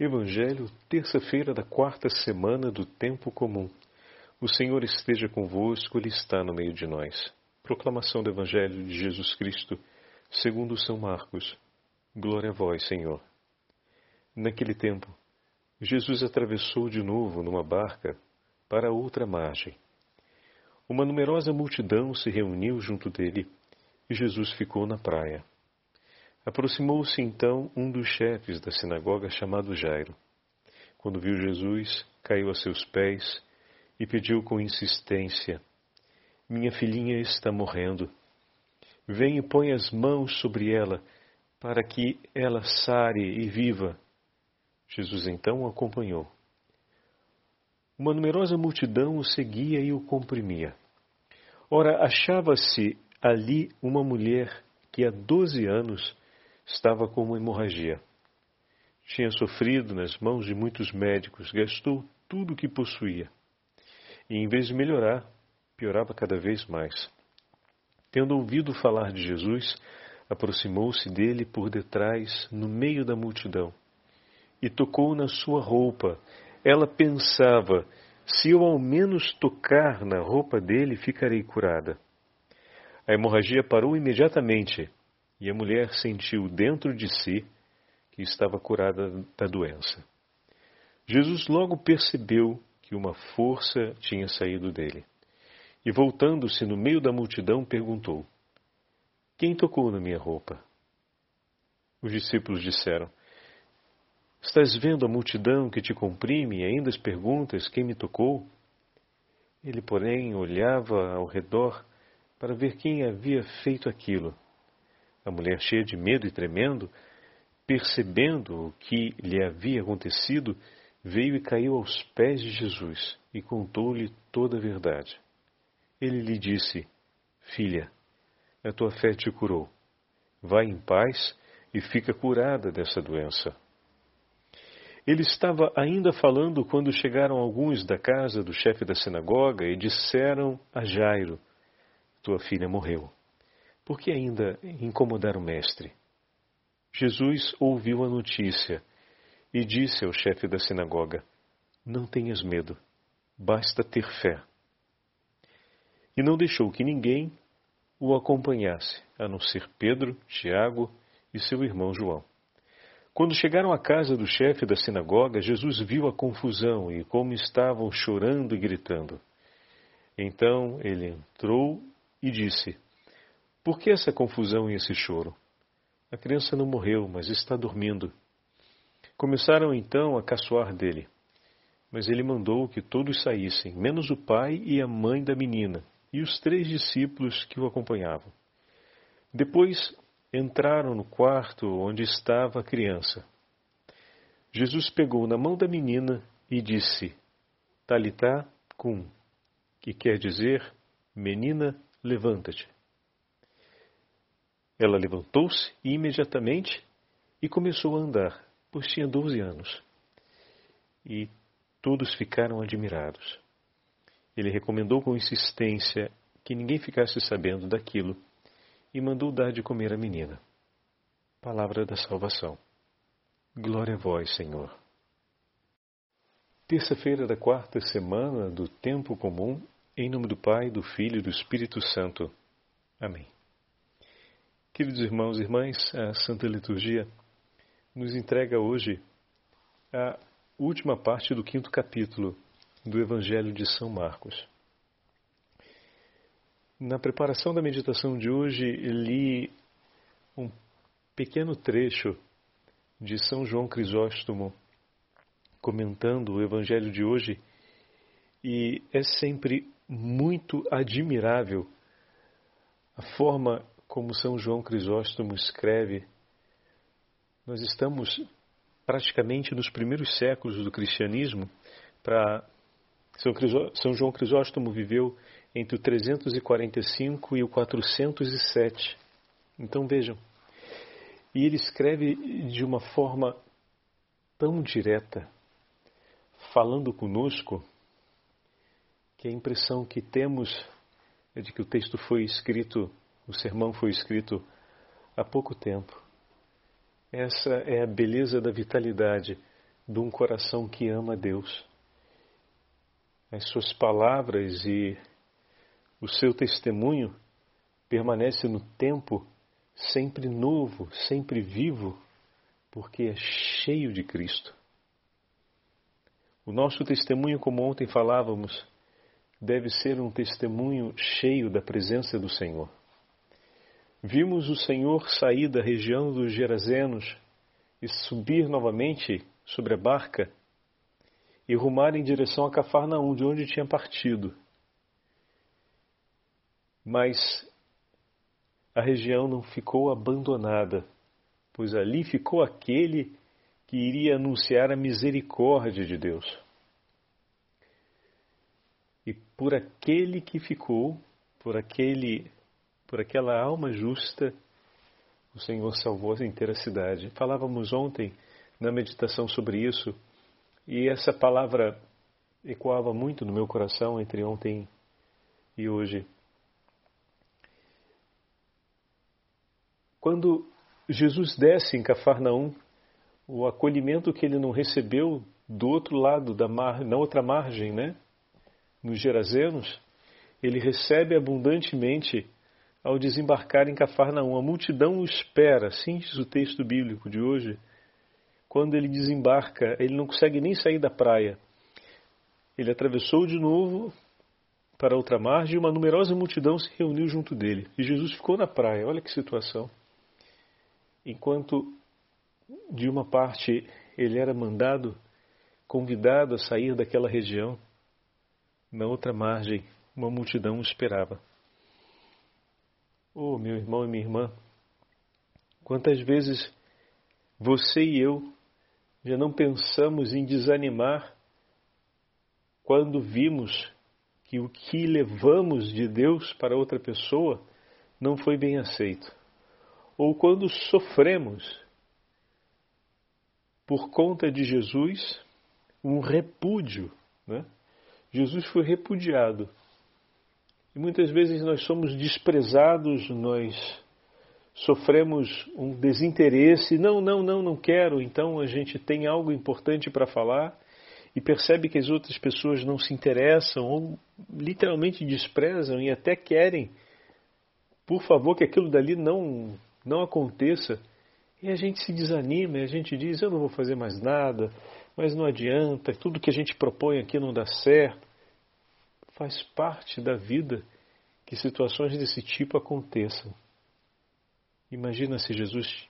Evangelho, terça-feira da quarta semana do tempo comum. O Senhor esteja convosco, Ele está no meio de nós. Proclamação do Evangelho de Jesus Cristo, segundo São Marcos. Glória a vós, Senhor. Naquele tempo, Jesus atravessou de novo numa barca para outra margem. Uma numerosa multidão se reuniu junto dele e Jesus ficou na praia. Aproximou-se então um dos chefes da sinagoga chamado Jairo. Quando viu Jesus, caiu a seus pés e pediu com insistência: Minha filhinha está morrendo. Vem e põe as mãos sobre ela, para que ela sare e viva. Jesus então o acompanhou. Uma numerosa multidão o seguia e o comprimia. Ora, achava-se ali uma mulher que há doze anos estava com uma hemorragia. Tinha sofrido nas mãos de muitos médicos, gastou tudo o que possuía. E em vez de melhorar, piorava cada vez mais. Tendo ouvido falar de Jesus, aproximou-se dele por detrás, no meio da multidão, e tocou na sua roupa. Ela pensava: se eu ao menos tocar na roupa dele, ficarei curada. A hemorragia parou imediatamente e a mulher sentiu dentro de si que estava curada da doença. Jesus logo percebeu que uma força tinha saído dele. E voltando-se no meio da multidão, perguntou: Quem tocou na minha roupa? Os discípulos disseram: Estás vendo a multidão que te comprime e ainda as perguntas quem me tocou? Ele, porém, olhava ao redor para ver quem havia feito aquilo. A mulher, cheia de medo e tremendo, percebendo o que lhe havia acontecido, veio e caiu aos pés de Jesus e contou-lhe toda a verdade. Ele lhe disse: Filha, a tua fé te curou. Vai em paz e fica curada dessa doença. Ele estava ainda falando quando chegaram alguns da casa do chefe da sinagoga e disseram a Jairo: Tua filha morreu. Por que ainda incomodar o mestre? Jesus ouviu a notícia e disse ao chefe da sinagoga: Não tenhas medo, basta ter fé. E não deixou que ninguém o acompanhasse, a não ser Pedro, Tiago e seu irmão João. Quando chegaram à casa do chefe da sinagoga, Jesus viu a confusão e como estavam chorando e gritando. Então ele entrou e disse: por que essa confusão e esse choro? A criança não morreu, mas está dormindo. Começaram então a caçoar dele. Mas ele mandou que todos saíssem, menos o pai e a mãe da menina, e os três discípulos que o acompanhavam. Depois entraram no quarto onde estava a criança. Jesus pegou na mão da menina e disse: Talitá cum, que quer dizer: Menina, levanta-te. Ela levantou-se imediatamente e começou a andar, pois tinha doze anos. E todos ficaram admirados. Ele recomendou com insistência que ninguém ficasse sabendo daquilo e mandou dar de comer à menina. Palavra da salvação. Glória a vós, Senhor. Terça-feira da quarta semana do tempo comum, em nome do Pai, do Filho e do Espírito Santo. Amém. Queridos irmãos e irmãs, a Santa Liturgia nos entrega hoje a última parte do quinto capítulo do Evangelho de São Marcos. Na preparação da meditação de hoje, li um pequeno trecho de São João Crisóstomo comentando o Evangelho de hoje e é sempre muito admirável a forma como São João Crisóstomo escreve, nós estamos praticamente nos primeiros séculos do cristianismo. Para São João Crisóstomo viveu entre o 345 e o 407. Então vejam. E ele escreve de uma forma tão direta, falando conosco, que a impressão que temos é de que o texto foi escrito o sermão foi escrito há pouco tempo. Essa é a beleza da vitalidade de um coração que ama Deus. As suas palavras e o seu testemunho permanece no tempo sempre novo, sempre vivo, porque é cheio de Cristo. O nosso testemunho, como ontem falávamos, deve ser um testemunho cheio da presença do Senhor. Vimos o Senhor sair da região dos Gerazenos e subir novamente sobre a barca e rumar em direção a Cafarnaum, de onde tinha partido. Mas a região não ficou abandonada, pois ali ficou aquele que iria anunciar a misericórdia de Deus. E por aquele que ficou, por aquele por aquela alma justa, o Senhor salvou a inteira cidade. Falávamos ontem na meditação sobre isso, e essa palavra ecoava muito no meu coração entre ontem e hoje. Quando Jesus desce em Cafarnaum, o acolhimento que ele não recebeu do outro lado da mar, na outra margem, né, nos Gerazenos, ele recebe abundantemente ao desembarcar em Cafarnaum. A multidão o espera, diz o texto bíblico de hoje. Quando ele desembarca, ele não consegue nem sair da praia. Ele atravessou de novo para outra margem e uma numerosa multidão se reuniu junto dele. E Jesus ficou na praia. Olha que situação. Enquanto de uma parte ele era mandado, convidado a sair daquela região, na outra margem uma multidão o esperava. Oh, meu irmão e minha irmã, quantas vezes você e eu já não pensamos em desanimar quando vimos que o que levamos de Deus para outra pessoa não foi bem aceito, ou quando sofremos por conta de Jesus um repúdio. Né? Jesus foi repudiado e muitas vezes nós somos desprezados, nós sofremos um desinteresse, não, não, não, não quero, então a gente tem algo importante para falar e percebe que as outras pessoas não se interessam ou literalmente desprezam e até querem, por favor, que aquilo dali não, não aconteça. E a gente se desanima, e a gente diz: eu não vou fazer mais nada, mas não adianta, tudo que a gente propõe aqui não dá certo faz parte da vida que situações desse tipo aconteçam. Imagina se Jesus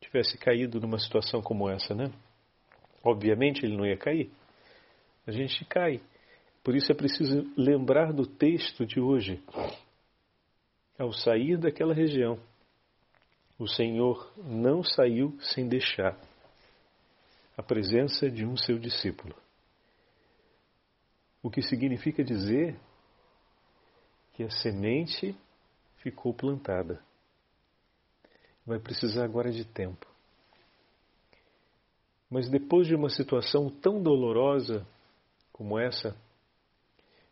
tivesse caído numa situação como essa, né? Obviamente ele não ia cair. A gente cai. Por isso é preciso lembrar do texto de hoje. Ao sair daquela região, o Senhor não saiu sem deixar a presença de um seu discípulo. O que significa dizer que a semente ficou plantada. Vai precisar agora de tempo. Mas depois de uma situação tão dolorosa como essa,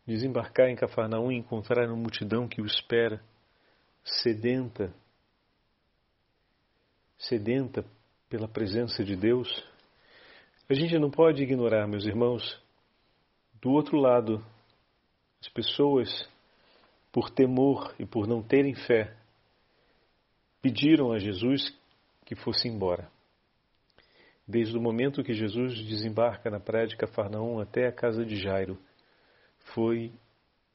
desembarcar em Cafarnaum e encontrar uma multidão que o espera, sedenta, sedenta pela presença de Deus, a gente não pode ignorar, meus irmãos, do outro lado, as pessoas, por temor e por não terem fé, pediram a Jesus que fosse embora. Desde o momento que Jesus desembarca na praia de Cafarnaum até a casa de Jairo, foi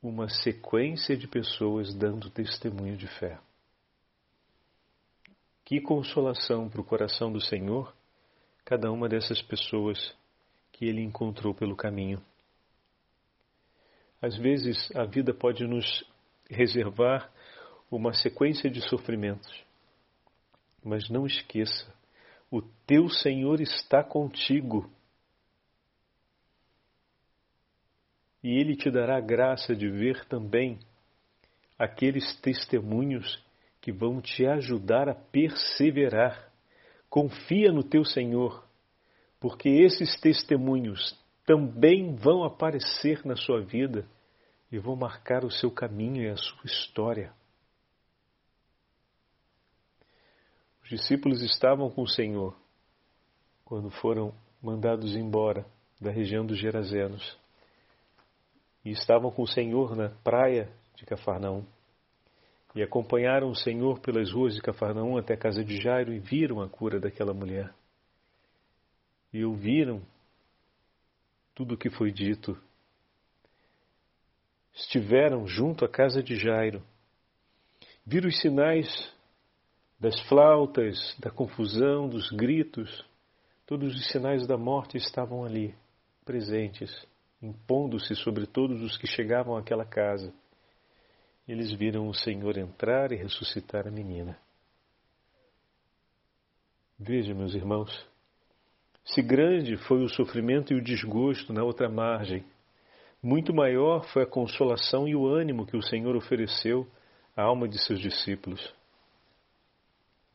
uma sequência de pessoas dando testemunho de fé. Que consolação para o coração do Senhor cada uma dessas pessoas que ele encontrou pelo caminho. Às vezes a vida pode nos reservar uma sequência de sofrimentos. Mas não esqueça, o teu Senhor está contigo. E Ele te dará a graça de ver também aqueles testemunhos que vão te ajudar a perseverar. Confia no teu Senhor, porque esses testemunhos também vão aparecer na sua vida e vão marcar o seu caminho e a sua história. Os discípulos estavam com o Senhor quando foram mandados embora da região dos Gerazenos e estavam com o Senhor na praia de Cafarnaum. E acompanharam o Senhor pelas ruas de Cafarnaum até a casa de Jairo e viram a cura daquela mulher. E ouviram tudo o que foi dito. Estiveram junto à casa de Jairo. Viram os sinais das flautas, da confusão, dos gritos. Todos os sinais da morte estavam ali, presentes impondo-se sobre todos os que chegavam àquela casa. Eles viram o Senhor entrar e ressuscitar a menina. Veja, meus irmãos, se grande foi o sofrimento e o desgosto na outra margem, muito maior foi a consolação e o ânimo que o Senhor ofereceu à alma de seus discípulos.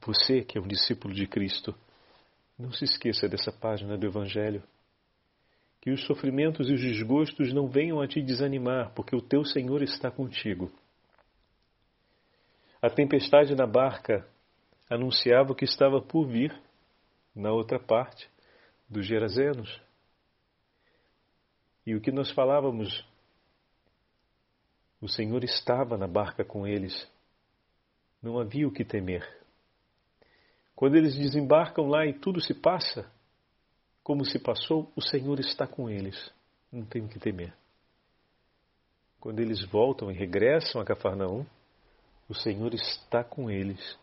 Você, que é um discípulo de Cristo, não se esqueça dessa página do Evangelho que os sofrimentos e os desgostos não venham a te desanimar, porque o teu Senhor está contigo. A tempestade na barca anunciava o que estava por vir na outra parte dos Gerazenos. E o que nós falávamos, o Senhor estava na barca com eles. Não havia o que temer. Quando eles desembarcam lá e tudo se passa, como se passou, o Senhor está com eles. Não tem o que temer. Quando eles voltam e regressam a Cafarnaum, o Senhor está com eles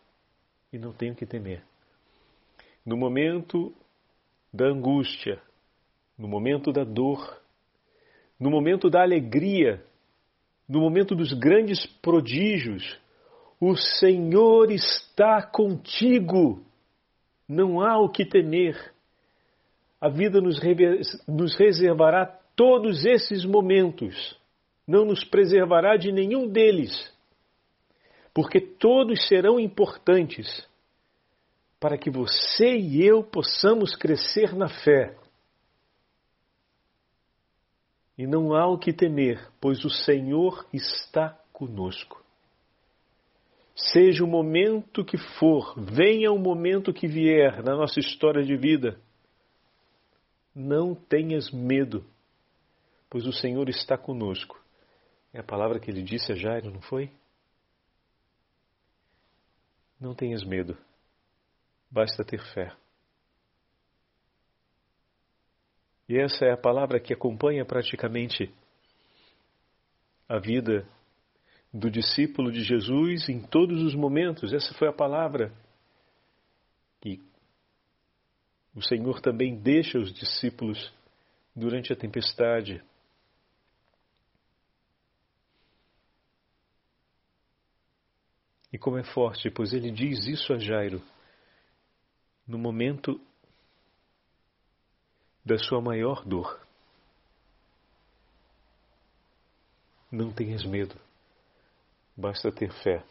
e não tem o que temer. No momento da angústia, no momento da dor, no momento da alegria, no momento dos grandes prodígios, o Senhor está contigo. Não há o que temer a vida nos, nos reservará todos esses momentos, não nos preservará de nenhum deles, porque todos serão importantes para que você e eu possamos crescer na fé. E não há o que temer, pois o Senhor está conosco. Seja o momento que for, venha o momento que vier na nossa história de vida, não tenhas medo, pois o Senhor está conosco. É a palavra que ele disse a Jairo, não foi? Não tenhas medo, basta ter fé. E essa é a palavra que acompanha praticamente a vida do discípulo de Jesus em todos os momentos. Essa foi a palavra que o Senhor também deixa os discípulos durante a tempestade. E como é forte, pois ele diz isso a Jairo no momento da sua maior dor. Não tenhas medo, basta ter fé.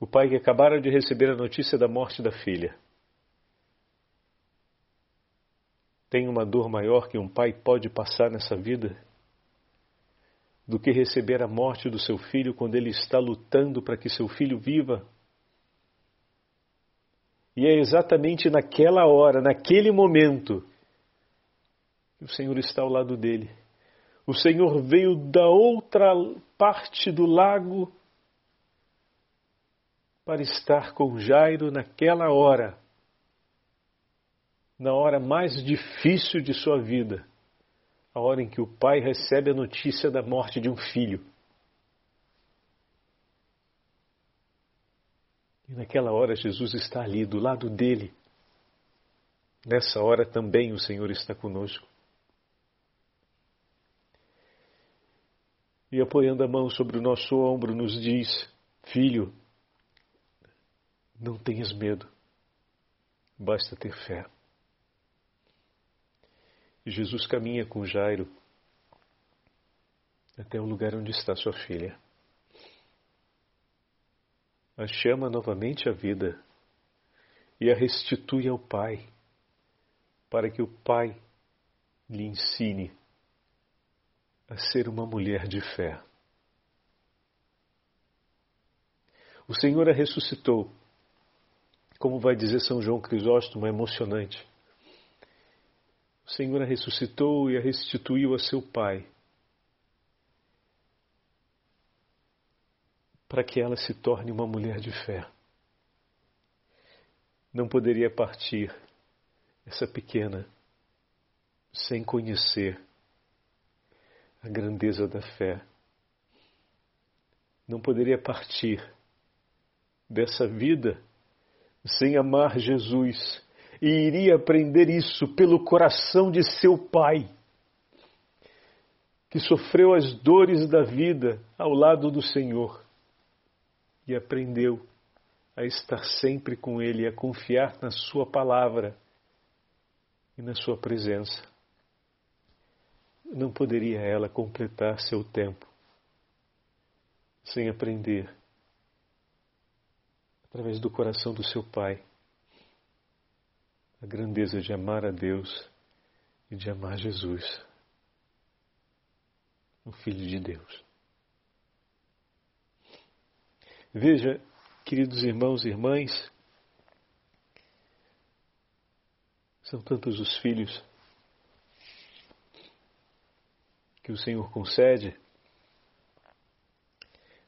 O pai que acabara de receber a notícia da morte da filha Tem uma dor maior que um pai pode passar nessa vida do que receber a morte do seu filho quando ele está lutando para que seu filho viva? E é exatamente naquela hora, naquele momento, que o Senhor está ao lado dele. O Senhor veio da outra parte do lago para estar com Jairo naquela hora na hora mais difícil de sua vida, a hora em que o pai recebe a notícia da morte de um filho. E naquela hora Jesus está ali, do lado dele. Nessa hora também o Senhor está conosco. E apoiando a mão sobre o nosso ombro, nos diz: Filho, não tenhas medo, basta ter fé. E Jesus caminha com Jairo até o lugar onde está sua filha. A chama novamente à vida e a restitui ao Pai, para que o Pai lhe ensine a ser uma mulher de fé. O Senhor a ressuscitou, como vai dizer São João Crisóstomo, é emocionante. o Senhor a ressuscitou e a restituiu a seu Pai, para que ela se torne uma mulher de fé. Não poderia partir essa pequena sem conhecer a grandeza da fé. Não poderia partir dessa vida sem amar Jesus e iria aprender isso pelo coração de seu pai, que sofreu as dores da vida ao lado do Senhor e aprendeu a estar sempre com Ele, a confiar na Sua palavra e na Sua presença. Não poderia ela completar seu tempo sem aprender através do coração do seu Pai, a grandeza de amar a Deus e de amar Jesus, o Filho de Deus. Veja, queridos irmãos e irmãs, são tantos os filhos que o Senhor concede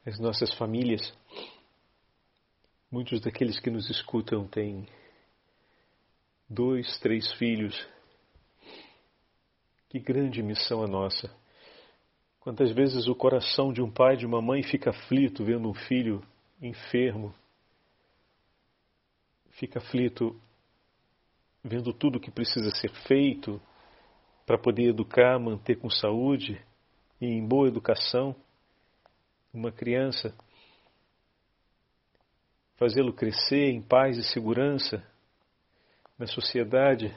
às nossas famílias. Muitos daqueles que nos escutam têm dois, três filhos. Que grande missão a nossa. Quantas vezes o coração de um pai, de uma mãe fica aflito vendo um filho enfermo, fica aflito vendo tudo que precisa ser feito para poder educar, manter com saúde e em boa educação uma criança fazê-lo crescer em paz e segurança na sociedade.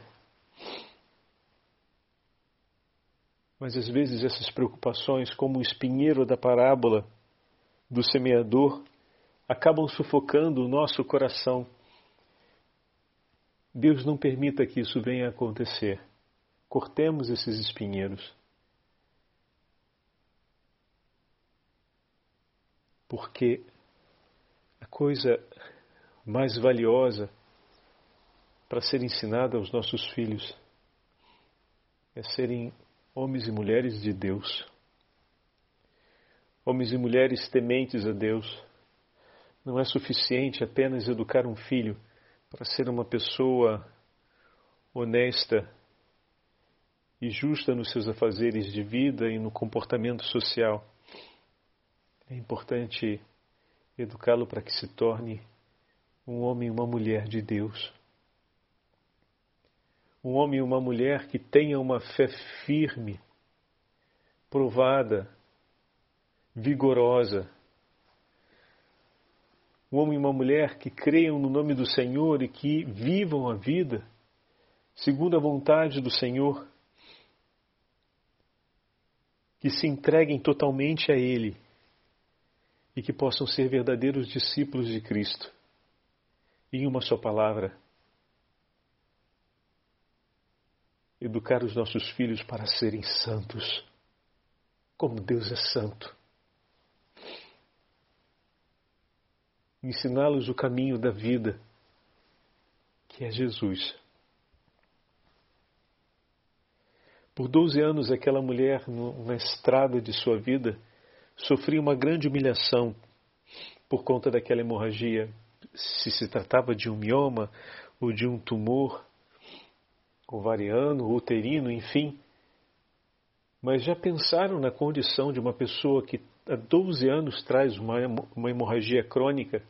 Mas às vezes essas preocupações, como o espinheiro da parábola do semeador, acabam sufocando o nosso coração. Deus não permita que isso venha a acontecer. Cortemos esses espinheiros. Porque a coisa mais valiosa para ser ensinada aos nossos filhos é serem homens e mulheres de Deus. Homens e mulheres tementes a Deus. Não é suficiente apenas educar um filho para ser uma pessoa honesta e justa nos seus afazeres de vida e no comportamento social. É importante educá-lo para que se torne um homem e uma mulher de Deus. Um homem e uma mulher que tenha uma fé firme, provada, vigorosa. Um homem e uma mulher que creiam no nome do Senhor e que vivam a vida segundo a vontade do Senhor, que se entreguem totalmente a Ele e que possam ser verdadeiros discípulos de Cristo. Em uma só palavra, educar os nossos filhos para serem santos, como Deus é santo. Ensiná-los o caminho da vida, que é Jesus. Por 12 anos, aquela mulher, na estrada de sua vida, sofria uma grande humilhação por conta daquela hemorragia. Se se tratava de um mioma ou de um tumor ovariano, uterino, enfim. Mas já pensaram na condição de uma pessoa que há 12 anos traz uma, uma hemorragia crônica?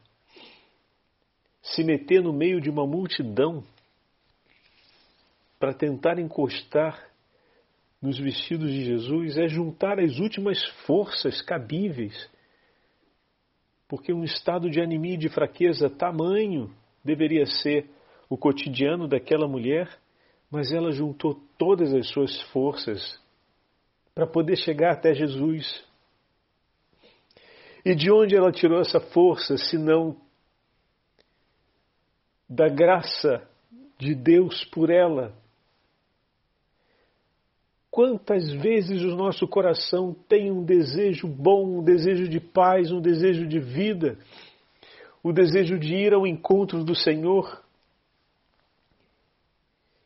Se meter no meio de uma multidão para tentar encostar nos vestidos de Jesus é juntar as últimas forças cabíveis. Porque um estado de anemia e de fraqueza tamanho deveria ser o cotidiano daquela mulher, mas ela juntou todas as suas forças para poder chegar até Jesus. E de onde ela tirou essa força, se não da graça de Deus por ela, Quantas vezes o nosso coração tem um desejo bom, um desejo de paz, um desejo de vida, o desejo de ir ao encontro do Senhor?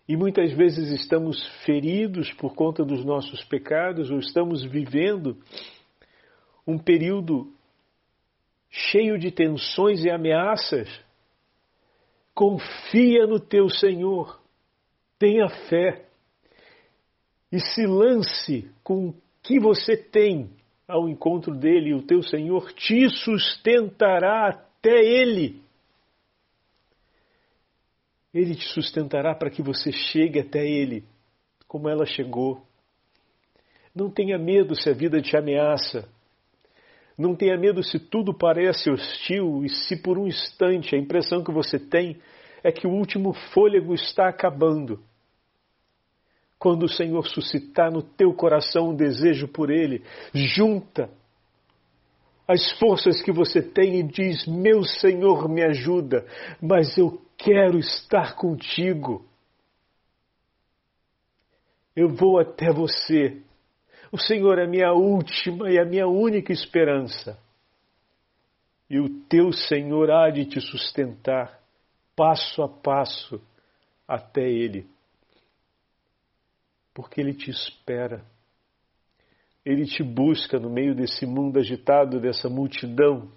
E muitas vezes estamos feridos por conta dos nossos pecados ou estamos vivendo um período cheio de tensões e ameaças. Confia no teu Senhor, tenha fé e se lance com o que você tem ao encontro dele, e o teu Senhor te sustentará até ele. Ele te sustentará para que você chegue até Ele, como ela chegou. Não tenha medo se a vida te ameaça. Não tenha medo se tudo parece hostil e se por um instante a impressão que você tem é que o último fôlego está acabando. Quando o Senhor suscitar no teu coração um desejo por Ele, junta as forças que você tem e diz: Meu Senhor, me ajuda, mas eu quero estar contigo. Eu vou até você. O Senhor é a minha última e a minha única esperança. E o teu Senhor há de te sustentar passo a passo até Ele. Porque Ele te espera. Ele te busca no meio desse mundo agitado, dessa multidão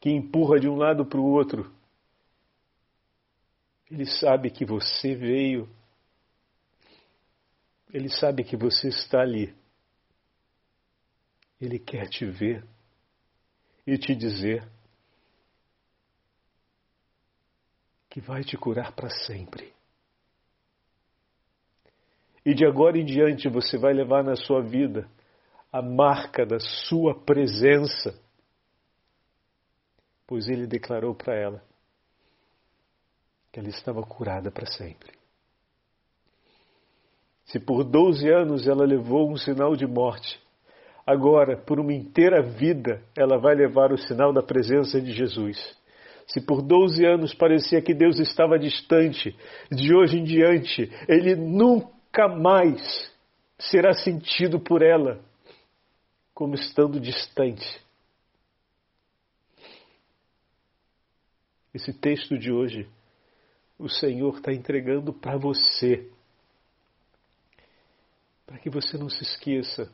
que empurra de um lado para o outro ele sabe que você veio. Ele sabe que você está ali. Ele quer te ver e te dizer que vai te curar para sempre. E de agora em diante você vai levar na sua vida a marca da sua presença, pois ele declarou para ela que ela estava curada para sempre. Se por 12 anos ela levou um sinal de morte, agora, por uma inteira vida, ela vai levar o sinal da presença de Jesus. Se por 12 anos parecia que Deus estava distante, de hoje em diante, Ele nunca mais será sentido por ela como estando distante. Esse texto de hoje o Senhor está entregando para você. Para que você não se esqueça.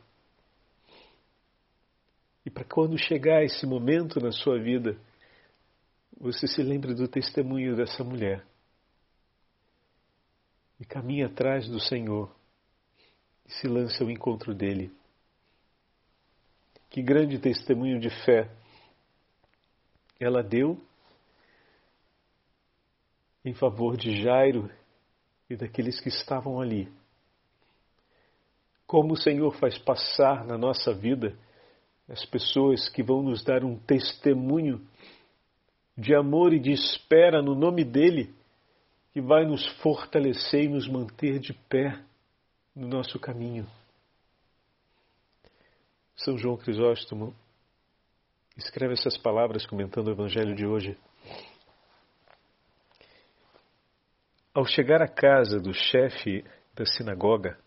E para quando chegar esse momento na sua vida, você se lembre do testemunho dessa mulher. E caminhe atrás do Senhor e se lance ao encontro dele. Que grande testemunho de fé ela deu em favor de Jairo e daqueles que estavam ali. Como o Senhor faz passar na nossa vida as pessoas que vão nos dar um testemunho de amor e de espera no nome dEle, que vai nos fortalecer e nos manter de pé no nosso caminho. São João Crisóstomo escreve essas palavras comentando o Evangelho de hoje. Ao chegar à casa do chefe da sinagoga,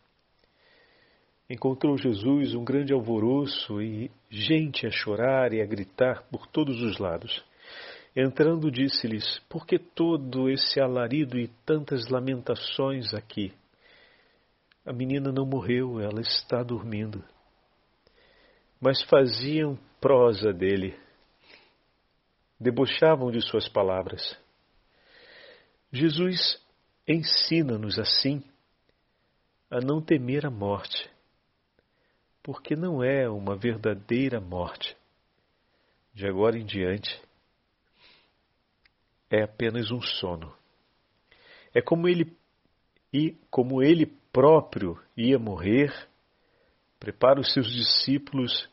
encontrou Jesus um grande alvoroço e gente a chorar e a gritar por todos os lados. Entrando, disse-lhes: Por que todo esse alarido e tantas lamentações aqui? A menina não morreu, ela está dormindo. Mas faziam prosa dele, debochavam de suas palavras. Jesus Ensina-nos assim a não temer a morte, porque não é uma verdadeira morte. De agora em diante, é apenas um sono. É como ele e como ele próprio ia morrer, prepara os seus discípulos,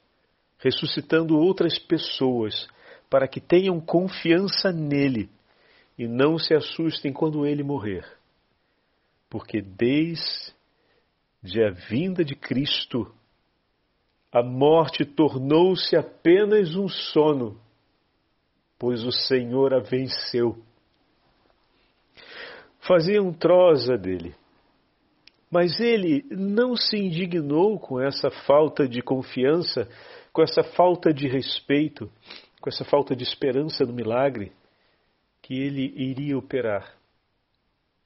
ressuscitando outras pessoas para que tenham confiança nele e não se assustem quando ele morrer porque desde a vinda de Cristo, a morte tornou-se apenas um sono, pois o Senhor a venceu. Faziam trosa dele, mas ele não se indignou com essa falta de confiança, com essa falta de respeito, com essa falta de esperança no milagre que ele iria operar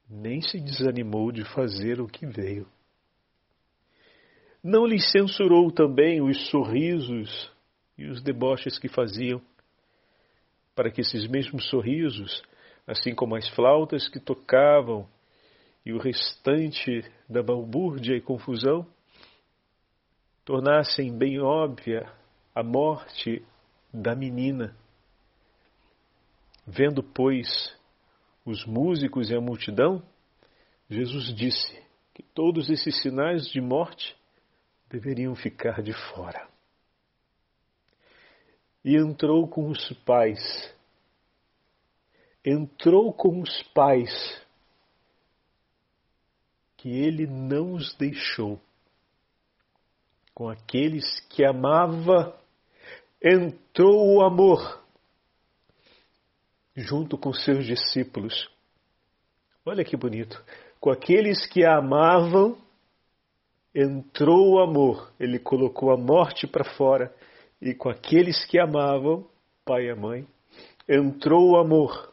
nem se desanimou de fazer o que veio. Não lhe censurou também os sorrisos e os deboches que faziam, para que esses mesmos sorrisos, assim como as flautas que tocavam e o restante da balbúrdia e confusão, tornassem bem óbvia a morte da menina. Vendo, pois, os músicos e a multidão, Jesus disse que todos esses sinais de morte deveriam ficar de fora. E entrou com os pais. Entrou com os pais que ele não os deixou. Com aqueles que amava, entrou o amor junto com seus discípulos. Olha que bonito. Com aqueles que amavam, entrou o amor. Ele colocou a morte para fora. E com aqueles que amavam, pai e mãe, entrou o amor.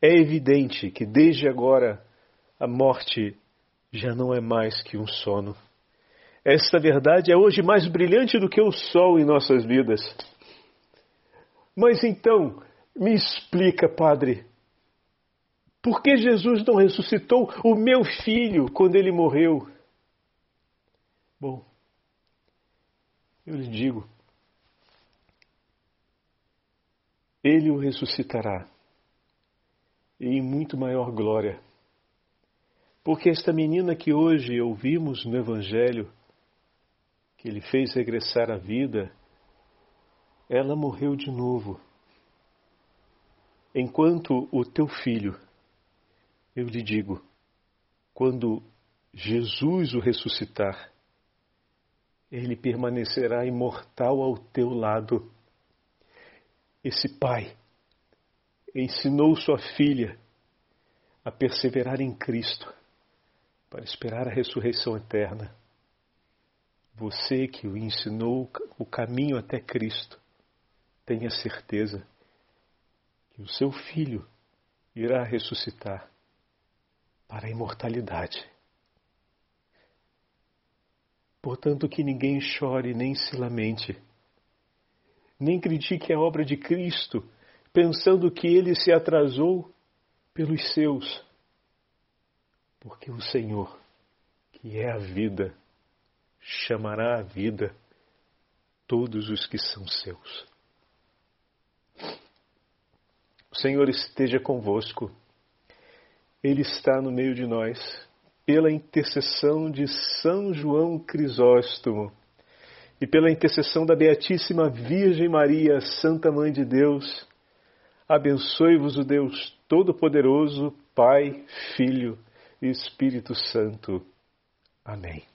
É evidente que desde agora a morte já não é mais que um sono. Esta verdade é hoje mais brilhante do que o sol em nossas vidas. Mas então, me explica, Padre, por que Jesus não ressuscitou o meu filho quando ele morreu? Bom, eu lhe digo, ele o ressuscitará e em muito maior glória. Porque esta menina que hoje ouvimos no Evangelho, que ele fez regressar à vida, ela morreu de novo. Enquanto o teu filho, eu lhe digo, quando Jesus o ressuscitar, ele permanecerá imortal ao teu lado. Esse pai ensinou sua filha a perseverar em Cristo para esperar a ressurreição eterna. Você que o ensinou o caminho até Cristo, tenha certeza que o seu filho irá ressuscitar para a imortalidade. Portanto, que ninguém chore nem se lamente, nem critique a obra de Cristo, pensando que ele se atrasou pelos seus, porque o Senhor, que é a vida, chamará à vida todos os que são seus. O Senhor esteja convosco, Ele está no meio de nós pela intercessão de São João Crisóstomo e pela intercessão da Beatíssima Virgem Maria, Santa Mãe de Deus, abençoe-vos o Deus Todo-Poderoso, Pai, Filho e Espírito Santo. Amém.